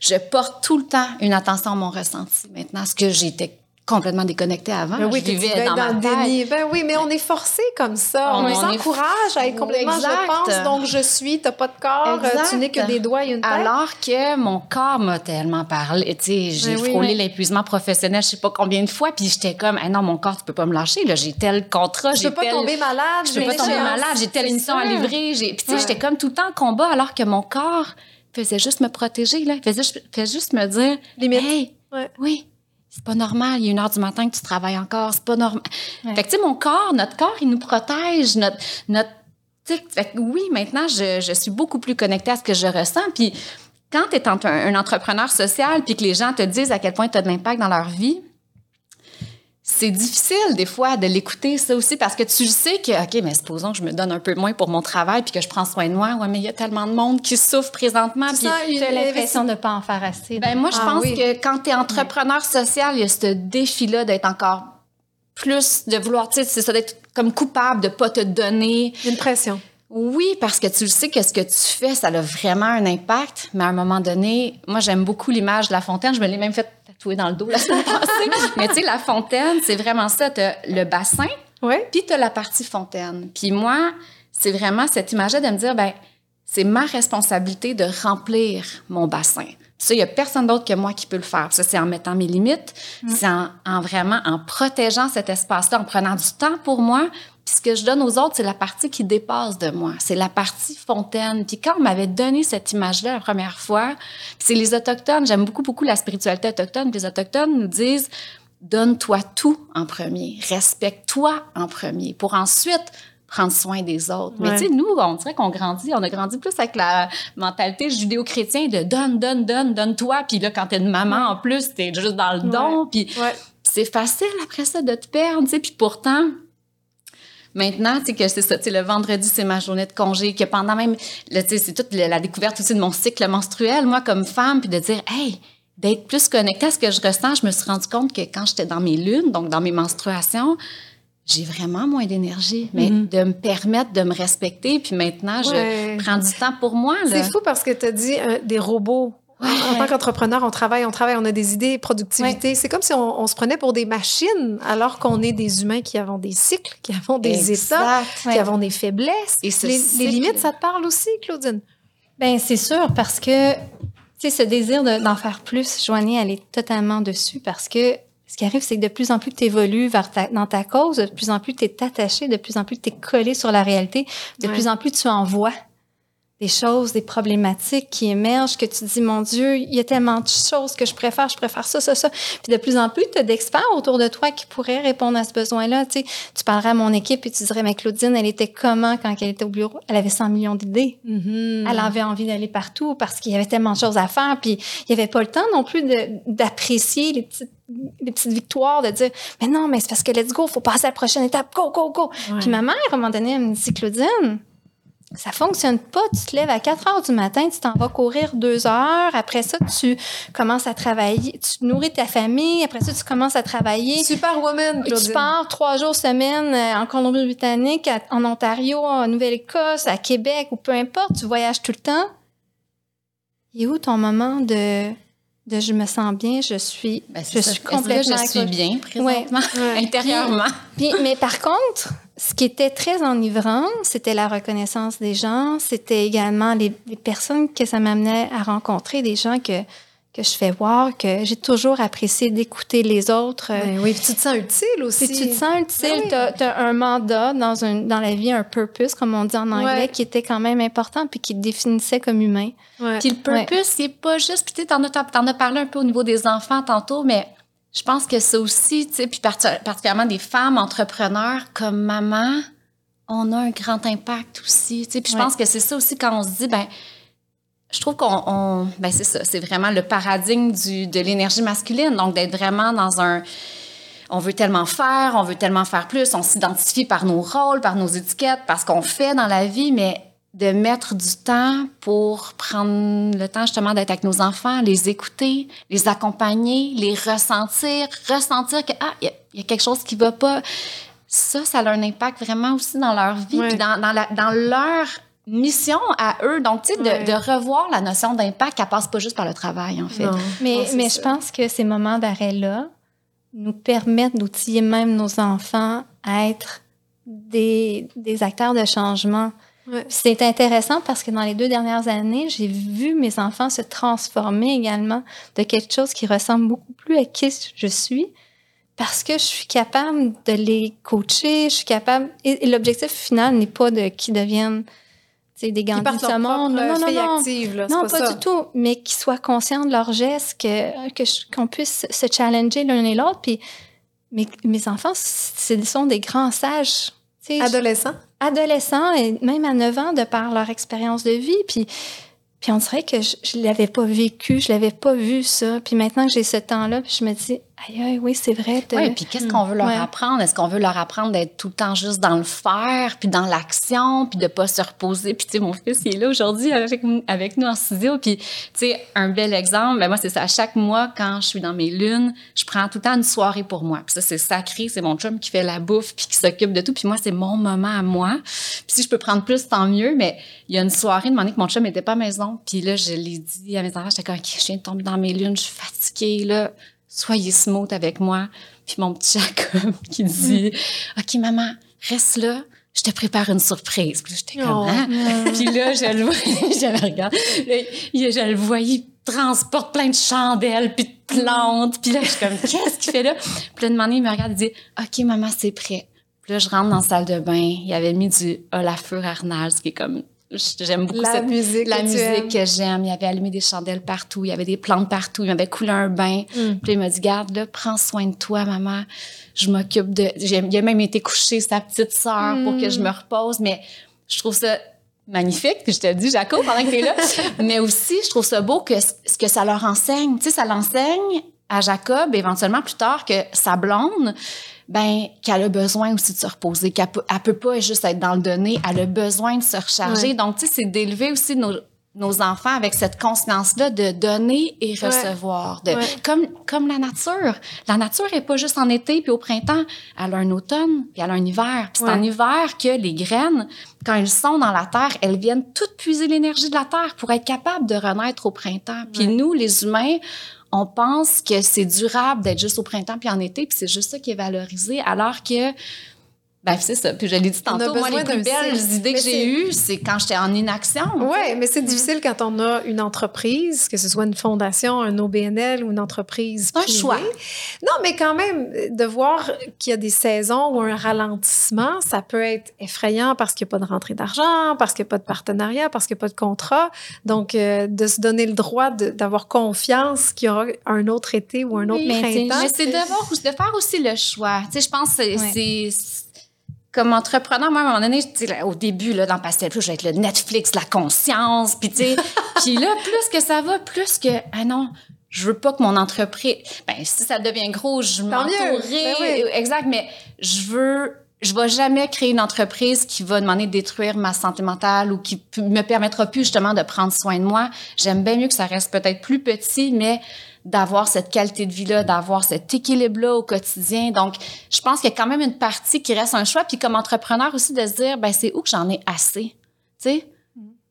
je porte tout le temps une attention à mon ressenti. Maintenant, ce que j'étais complètement déconnecté avant. Ben oui, je vivais dans, dans le déni. Ben oui, mais on est forcé comme ça. On, on s'encourage à être complètement je pense, donc je suis, t'as pas de corps, tu n'es que des doigts et une tête. Alors que mon corps m'a tellement parlé. Tu sais, j'ai ben frôlé l'épuisement professionnel je sais pas combien de fois, puis j'étais comme, non, mon corps, tu peux pas me lâcher, là, j'ai tel contrat, j'ai peux pas tomber malade. Je peux pas tomber malade, j'ai telle émission à livrer. Puis tu sais, j'étais comme tout le temps en combat, alors que mon corps faisait juste me protéger, là. Il faisait, faisait juste me dire, Limite. hey, oui, c'est pas normal, il est une heure du matin que tu travailles encore, c'est pas normal. Fait que, tu sais, mon corps, notre corps, il nous protège, notre, notre, fait que oui, maintenant, je, je, suis beaucoup plus connectée à ce que je ressens. Puis quand tu es un, un, entrepreneur social, puis que les gens te disent à quel point tu as de l'impact dans leur vie, c'est difficile des fois de l'écouter ça aussi parce que tu sais que ok mais supposons que je me donne un peu moins pour mon travail puis que je prends soin de moi. Ouais mais il y a tellement de monde qui souffre présentement puis tu as l'impression de pas en faire assez. Ben moi je ah pense que quand tu es entrepreneur social il y a ce défi là d'être encore plus de vouloir tu sais c'est ça d'être comme coupable de pas te donner. Une pression. Oui, parce que tu le sais que ce que tu fais, ça a vraiment un impact, mais à un moment donné, moi j'aime beaucoup l'image de la fontaine, je me l'ai même fait dans le dos la semaine passée. mais tu sais, la fontaine, c'est vraiment ça, tu le bassin, ouais. puis tu as la partie fontaine. Puis moi, c'est vraiment cette image-là de me dire, ben c'est ma responsabilité de remplir mon bassin. Ça, il n'y a personne d'autre que moi qui peut le faire. Ça, c'est en mettant mes limites, c'est en, en, vraiment en protégeant cet espace-là, en prenant du temps pour moi, puis ce que je donne aux autres, c'est la partie qui dépasse de moi. C'est la partie fontaine. Puis quand on m'avait donné cette image-là la première fois, c'est les Autochtones, j'aime beaucoup, beaucoup la spiritualité autochtone. les Autochtones nous disent, donne-toi tout en premier, respecte-toi en premier, pour ensuite prendre soin des autres. Mais tu sais, nous, on dirait qu'on grandit, on a grandi plus avec la mentalité judéo-chrétienne de donne, donne, donne, donne-toi. Puis là, quand t'es une maman en plus, t'es juste dans le don. Puis c'est facile après ça de te perdre, tu sais. Puis pourtant, Maintenant, tu sais, que c'est ça, tu sais, le vendredi, c'est ma journée de congé, que pendant même, tu sais, c'est toute la, découverte aussi de mon cycle menstruel, moi, comme femme, puis de dire, hey, d'être plus connectée à ce que je ressens, je me suis rendu compte que quand j'étais dans mes lunes, donc dans mes menstruations, j'ai vraiment moins d'énergie, mais mm-hmm. de me permettre de me respecter, puis maintenant, je prends du temps pour moi. C'est fou parce que tu as dit euh, des robots en tant qu'entrepreneur, on travaille, on travaille, on a des idées, productivité. C'est comme si on, se prenait pour des machines, alors qu'on est des humains qui avons des cycles, qui avons des états, qui avons des faiblesses. Et les, limites, ça te parle aussi, Claudine? Ben c'est sûr, parce que, tu sais, ce désir d'en faire plus, Joanie, elle est totalement dessus, parce que ce qui arrive, c'est que de plus en plus tu évolues vers dans ta cause, de plus en plus tu es attaché, de plus en plus tu es collé sur la réalité, de plus en plus tu en vois des choses, des problématiques qui émergent, que tu dis, mon Dieu, il y a tellement de choses que je préfère, je préfère ça, ça, ça. Puis de plus en plus, tu as d'experts autour de toi qui pourraient répondre à ce besoin-là. Tu, sais, tu parlerais à mon équipe et tu dirais, mais Claudine, elle était comment quand elle était au bureau? Elle avait 100 millions d'idées. Mm-hmm. Elle avait envie d'aller partout parce qu'il y avait tellement de choses à faire. Puis il n'y avait pas le temps non plus d'apprécier les petites les petites victoires, de dire, mais non, mais c'est parce que let's go, faut passer à la prochaine étape, go, go, go. Puis ma mère, à un moment donné, elle me dit, Claudine, ça fonctionne pas. Tu te lèves à 4 heures du matin, tu t'en vas courir deux heures. Après ça, tu commences à travailler, tu nourris ta famille. Après ça, tu commences à travailler. Superwoman, Claudine. Tu pars trois jours semaine euh, en Colombie-Britannique, en Ontario, en Nouvelle-Écosse, à Québec ou peu importe. Tu voyages tout le temps. Et où ton moment de de je me sens bien, je suis, ben, je suis complètement. je suis bien présentement, intérieurement? mais par contre, ce qui était très enivrant, c'était la reconnaissance des gens, c'était également les, personnes que ça m'amenait à rencontrer, des gens que que je fais voir, que j'ai toujours apprécié d'écouter les autres. Ben oui, puis tu te sens utile aussi. puis tu te sens utile, Ben oui. tu as, un mandat dans, un, dans la vie, un purpose, comme on dit en anglais, Ouais. qui était quand même important puis qui te définissait comme humain. Ouais. Puis le purpose, c'est pas juste. Puis tu as, t'en as parlé un peu au niveau des enfants tantôt, mais je pense que ça aussi, tu sais, puis parti- particulièrement des femmes entrepreneurs comme maman, on a un grand impact aussi. Tu sais, puis je Ouais. pense que c'est ça aussi quand on se dit, ben, je trouve qu'on, on- ben c'est ça, c'est vraiment le paradigme du, de l'énergie masculine. Donc d'être vraiment dans un, on veut tellement faire, on veut tellement faire plus, on s'identifie par nos rôles, par nos étiquettes, par ce qu'on fait dans la vie, mais de mettre du temps pour prendre le temps justement d'être avec nos enfants, les écouter, les accompagner, les ressentir, ressentir que ah il y, a- il y a quelque chose qui va pas. Ça, ça a un impact vraiment aussi dans leur vie, puis dans, dans, la- dans leur mission à eux. Donc, tu sais, de, revoir la notion d'impact, elle passe pas juste par le travail, en fait. Non. Mais, mais je pense que ces moments d'arrêt-là nous permettent d'outiller même nos enfants à être des, des acteurs de changement. Ouais. C'est intéressant parce que dans les deux dernières années, j'ai vu mes enfants se transformer également de quelque chose qui ressemble beaucoup plus à qui je suis parce que je suis capable de les coacher, je suis capable... Et, et l'objectif final n'est pas de qu'ils deviennent des Gandhi de ce monde. Non, non, fille non. active, là. c'est Non, pas, du tout, mais qu'ils soient conscients de leurs gestes, que, que qu'on puisse se challenger l'un et l'autre. Puis mes, mes enfants, ce sont des grands sages. tu sais, Adolescent? Adolescents, et même à 9 ans, de par leur expérience de vie. Puis, puis on dirait que je ne l'avais pas vécu, je l'avais pas vu ça. Puis maintenant que j'ai ce temps-là, je me dis, aïe, oui, c'est vrai. de- Oui, puis qu'est-ce qu'on veut leur Ouais. apprendre? Est-ce qu'on veut leur apprendre d'être tout le temps juste dans le faire, puis dans l'action, puis de pas se reposer? Puis tu sais, mon fils, il est là aujourd'hui avec, avec nous en studio. Puis tu sais, un bel exemple, ben moi, c'est ça. À chaque mois, quand je suis dans mes lunes, je prends tout le temps une soirée pour moi. Puis ça, c'est sacré. C'est mon chum qui fait la bouffe, puis qui s'occupe de tout. Puis moi, c'est mon moment à moi. Puis si je peux prendre plus, tant mieux. Mais il y a une soirée, de moment donné, que mon chum n'était pas à la maison. Puis là, je l'ai dit à mes enfants, j'étais comme, OK, je viens de tomber dans mes lunes, je suis fatiguée, là. Soyez smooth avec moi. Puis mon petit Jacob qui dit, OK, maman, reste là. Je te prépare une surprise. Puis là, j'étais comme, Oh. Hein? Puis là, je le vois, je le regarde. Je le voyais, il transporte plein de chandelles, puis de plantes. Puis là, je suis comme, qu'est-ce qu'il fait là? Puis là, de il me regarde, il dit, OK, maman, c'est prêt. Puis là, je rentre dans la salle de bain. Il avait mis du Olafur Arnalds, qui est comme, j'aime beaucoup La cette musique la que tu musique que j'aime. Il avait allumé des chandelles partout. Il y avait des plantes partout. Il m'avait coulé un bain. Mm. Puis il m'a dit, garde, là, prends soin de toi, maman. Je m'occupe de... Il a même été coucher sa petite sœur pour que je me repose. Mais je trouve ça magnifique. Puis je te le dis, Jaco, pendant que t'es là. Mais aussi, je trouve ça beau que ce que ça leur enseigne. Tu sais, ça l'enseigne à Jacob, éventuellement plus tard, que sa blonde, ben qu'elle a besoin aussi de se reposer, qu'elle peut, elle peut pas juste être dans le donné, elle a besoin de se recharger. Ouais. Donc, tu sais, c'est d'élever aussi nos, nos enfants avec cette conscience-là de donner et Ouais. recevoir. De, Ouais. comme, comme la nature. La nature est pas juste en été puis au printemps. Elle a un automne puis elle a un hiver. Puis c'est en hiver que les graines, quand elles sont dans la terre, elles viennent toutes puiser l'énergie de la terre pour être capables de renaître au printemps. Puis nous, les humains, on pense que c'est durable d'être juste au printemps puis en été, puis c'est juste ça qui est valorisé, alors que ben c'est ça. Puis je l'ai dit tantôt, moi les plus belles idées que j'ai eues, c'est quand j'étais en inaction. Oui, mais c'est difficile quand on a une entreprise, que ce soit une fondation, un OBNL ou une entreprise C'est un privée. choix. Non, mais quand même, de voir qu'il y a des saisons ou un ralentissement, ça peut être effrayant parce qu'il n'y a pas de rentrée d'argent, parce qu'il n'y a pas de partenariat, parce qu'il n'y a pas de contrat. Donc, euh, de se donner le droit d'avoir confiance qu'il y aura un autre été ou un autre Oui, printemps. Mais c'est de faire aussi le choix. Tu sais, je pense que c'est, Ouais. Comme entrepreneur, moi, à un moment donné, là, au début, là, dans Pastel Plus, je vais être le Netflix, la conscience, puis tu sais, puis là, plus que ça va, plus que, ah non, je veux pas que mon entreprise, ben, si ça devient gros, je m'entourerai, Ben oui. exact, mais je veux, je vais jamais créer une entreprise qui va demander de détruire ma santé mentale ou qui me permettra plus justement de prendre soin de moi. J'aime bien mieux que ça reste peut-être plus petit, mais d'avoir cette qualité de vie-là, d'avoir cet équilibre-là au quotidien. Donc, je pense qu'il y a quand même une partie qui reste un choix. Puis comme entrepreneur aussi, de se dire, ben c'est où que j'en ai assez, tu sais?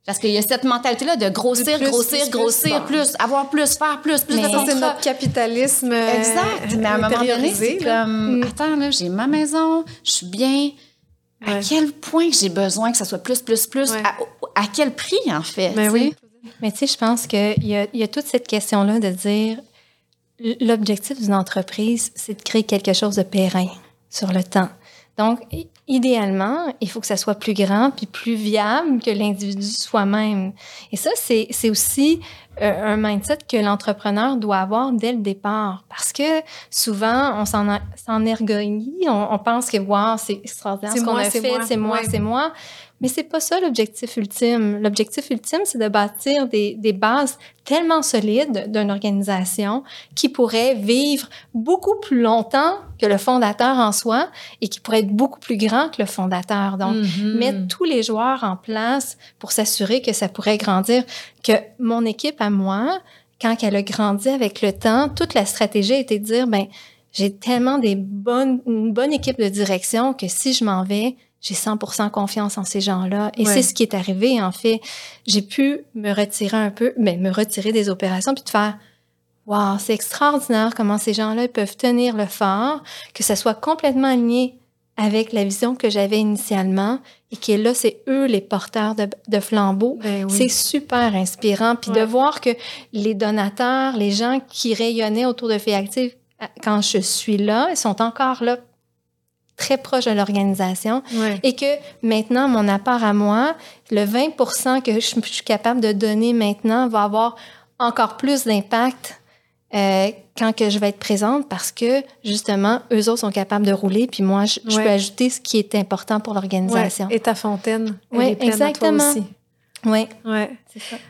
Parce qu'il y a cette mentalité-là de grossir, plus, grossir, plus, grossir, plus, avoir plus, faire plus, plus Mais c'est notre capitalisme euh, Exact. Mais à un moment donné, c'est comme, Mm. attends, là, j'ai ma maison, je suis bien. À quel point j'ai besoin que ça soit plus, plus, plus? Ouais. À, à quel prix, en fait? Ben tu oui. Mais tu sais, je pense qu'il y a, il y a toute cette question-là de dire l'objectif d'une entreprise, c'est de créer quelque chose de périn sur le temps. Donc, idéalement, il faut que ça soit plus grand puis plus viable que l'individu soi-même. Et ça, c'est aussi euh, un mindset que l'entrepreneur doit avoir dès le départ. Parce que souvent, on s'en on, on pense que, wow, c'est extraordinaire ce qu'on a fait, c'est moi, c'est moi. Mais c'est pas ça l'objectif ultime. L'objectif ultime, c'est de bâtir des, des bases tellement solides d'une organisation qui pourrait vivre beaucoup plus longtemps que le fondateur en soi et qui pourrait être beaucoup plus grand que le fondateur. Donc, mm-hmm. mettre tous les joueurs en place pour s'assurer que ça pourrait grandir, que mon équipe à moi, quand elle a grandi avec le temps, toute la stratégie était de dire, ben, j'ai tellement des bonnes, une bonne équipe de direction que si je m'en vais, j'ai 100% confiance en ces gens-là. Et c'est ce qui est arrivé, en fait. J'ai pu me retirer un peu, mais me retirer des opérations, puis de faire, wow, c'est extraordinaire comment ces gens-là peuvent tenir le fort, que ça soit complètement aligné avec la vision que j'avais initialement et que là, c'est eux les porteurs de, de flambeaux. Ben c'est super inspirant. Puis de voir que les donateurs, les gens qui rayonnaient autour de Fait Active, quand je suis là, ils sont encore là très proche de l'organisation et que maintenant, mon apport à moi, le 20% que je suis capable de donner maintenant va avoir encore plus d'impact euh, quand que je vais être présente parce que justement, eux autres sont capables de rouler, puis moi, je, peux ajouter ce qui est important pour l'organisation. Et ta fontaine, oui, exactement. aussi. Oui. Ouais.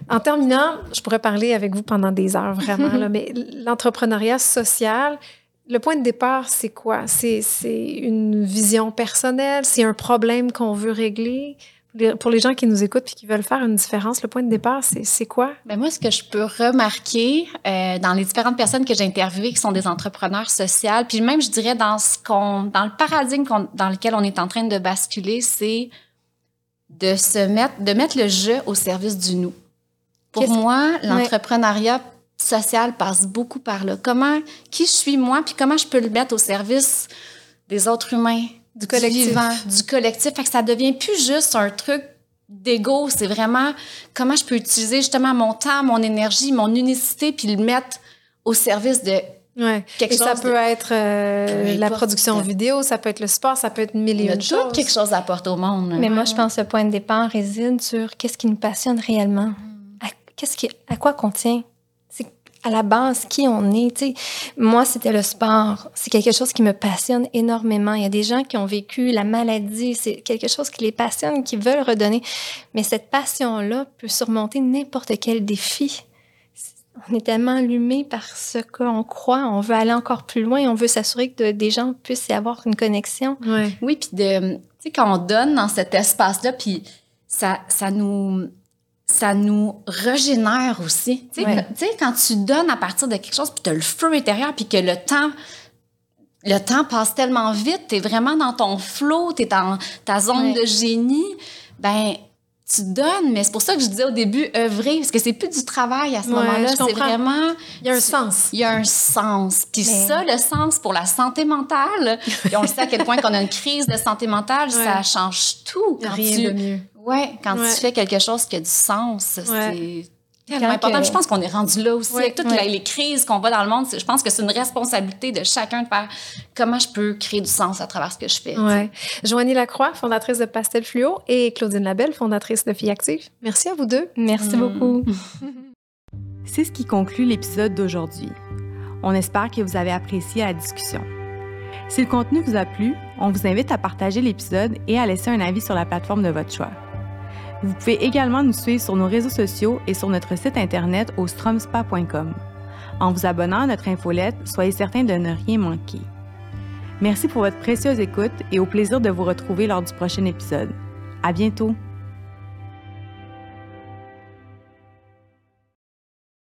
En terminant, je pourrais parler avec vous pendant des heures, vraiment, là, mais l'entrepreneuriat social, le point de départ, c'est quoi? C'est une vision personnelle? C'est un problème qu'on veut régler? Pour les gens qui nous écoutent et qui veulent faire une différence, le point de départ, c'est quoi? Ben moi, ce que je peux remarquer euh, dans les différentes personnes que j'ai interviewées qui sont des entrepreneurs sociaux, puis même, je dirais, dans, ce qu'on, dans le paradigme dans lequel on est en train de basculer, c'est de se mettre, de mettre le jeu au service du nous. Pour moi, l'entrepreneuriat social passe beaucoup par là. Comment, qui je suis moi, puis comment je peux le mettre au service des autres humains, du, collectif, vivant, du collectif. Fait que ça devient plus juste un truc d'ego, c'est vraiment comment je peux utiliser justement mon temps, mon énergie, mon unicité, puis le mettre au service de Ouais. Quelque Et ça peut être euh, la production vidéo, ça peut être le sport, ça peut être mille de choses. quelque chose à apporter au monde. Mais moi, je pense que le point de départ réside sur qu'est-ce qui nous passionne réellement. À, qu'est-ce qui, à quoi qu'on tient à la base qui on est. sais. Moi, c'était le sport. C'est quelque chose qui me passionne énormément. Il y a des gens qui ont vécu la maladie. C'est quelque chose qui les passionne, qui veulent redonner. Mais cette passion-là peut surmonter n'importe quel défi. On est tellement allumé par ce qu'on croit. On veut aller encore plus loin. On veut s'assurer que des gens puissent y avoir une connexion. Oui, puis de, tu sais, quand on donne dans cet espace-là, puis ça, ça nous ça nous régénère aussi. Tu sais, quand tu donnes à partir de quelque chose, puis tu as le feu intérieur, puis que le temps le temps passe tellement vite, tu es vraiment dans ton flow, tu es dans ta zone de génie, ben tu donnes, mais c'est pour ça que je disais au début œuvrer, parce que c'est plus du travail à ce moment-là, c'est vraiment... Il y a un sens. Il y a un sens. Puis ça, le sens pour la santé mentale, puis on le sait à quel point qu'on a une crise de santé mentale, ça change tout. Rien de mieux. Ouais, quand tu fais quelque chose qui a du sens, c'est tellement important. Je pense qu'on est rendu là aussi avec toutes les crises qu'on voit dans le monde. Je pense que c'est une responsabilité de chacun de faire comment je peux créer du sens à travers ce que je fais. Ouais. Joanie Lacroix, fondatrice de Pastel Fluo, et Claudine Labelle, fondatrice de Filles Active. Merci à vous deux. Merci beaucoup. c'est ce qui conclut l'épisode d'aujourd'hui. On espère que vous avez apprécié la discussion. Si le contenu vous a plu, on vous invite à partager l'épisode et à laisser un avis sur la plateforme de votre choix. Vous pouvez également nous suivre sur nos réseaux sociaux et sur notre site internet au stromspa.com. En vous abonnant à notre infolette, soyez certain de ne rien manquer. Merci pour votre précieuse écoute et au plaisir de vous retrouver lors du prochain épisode. À bientôt!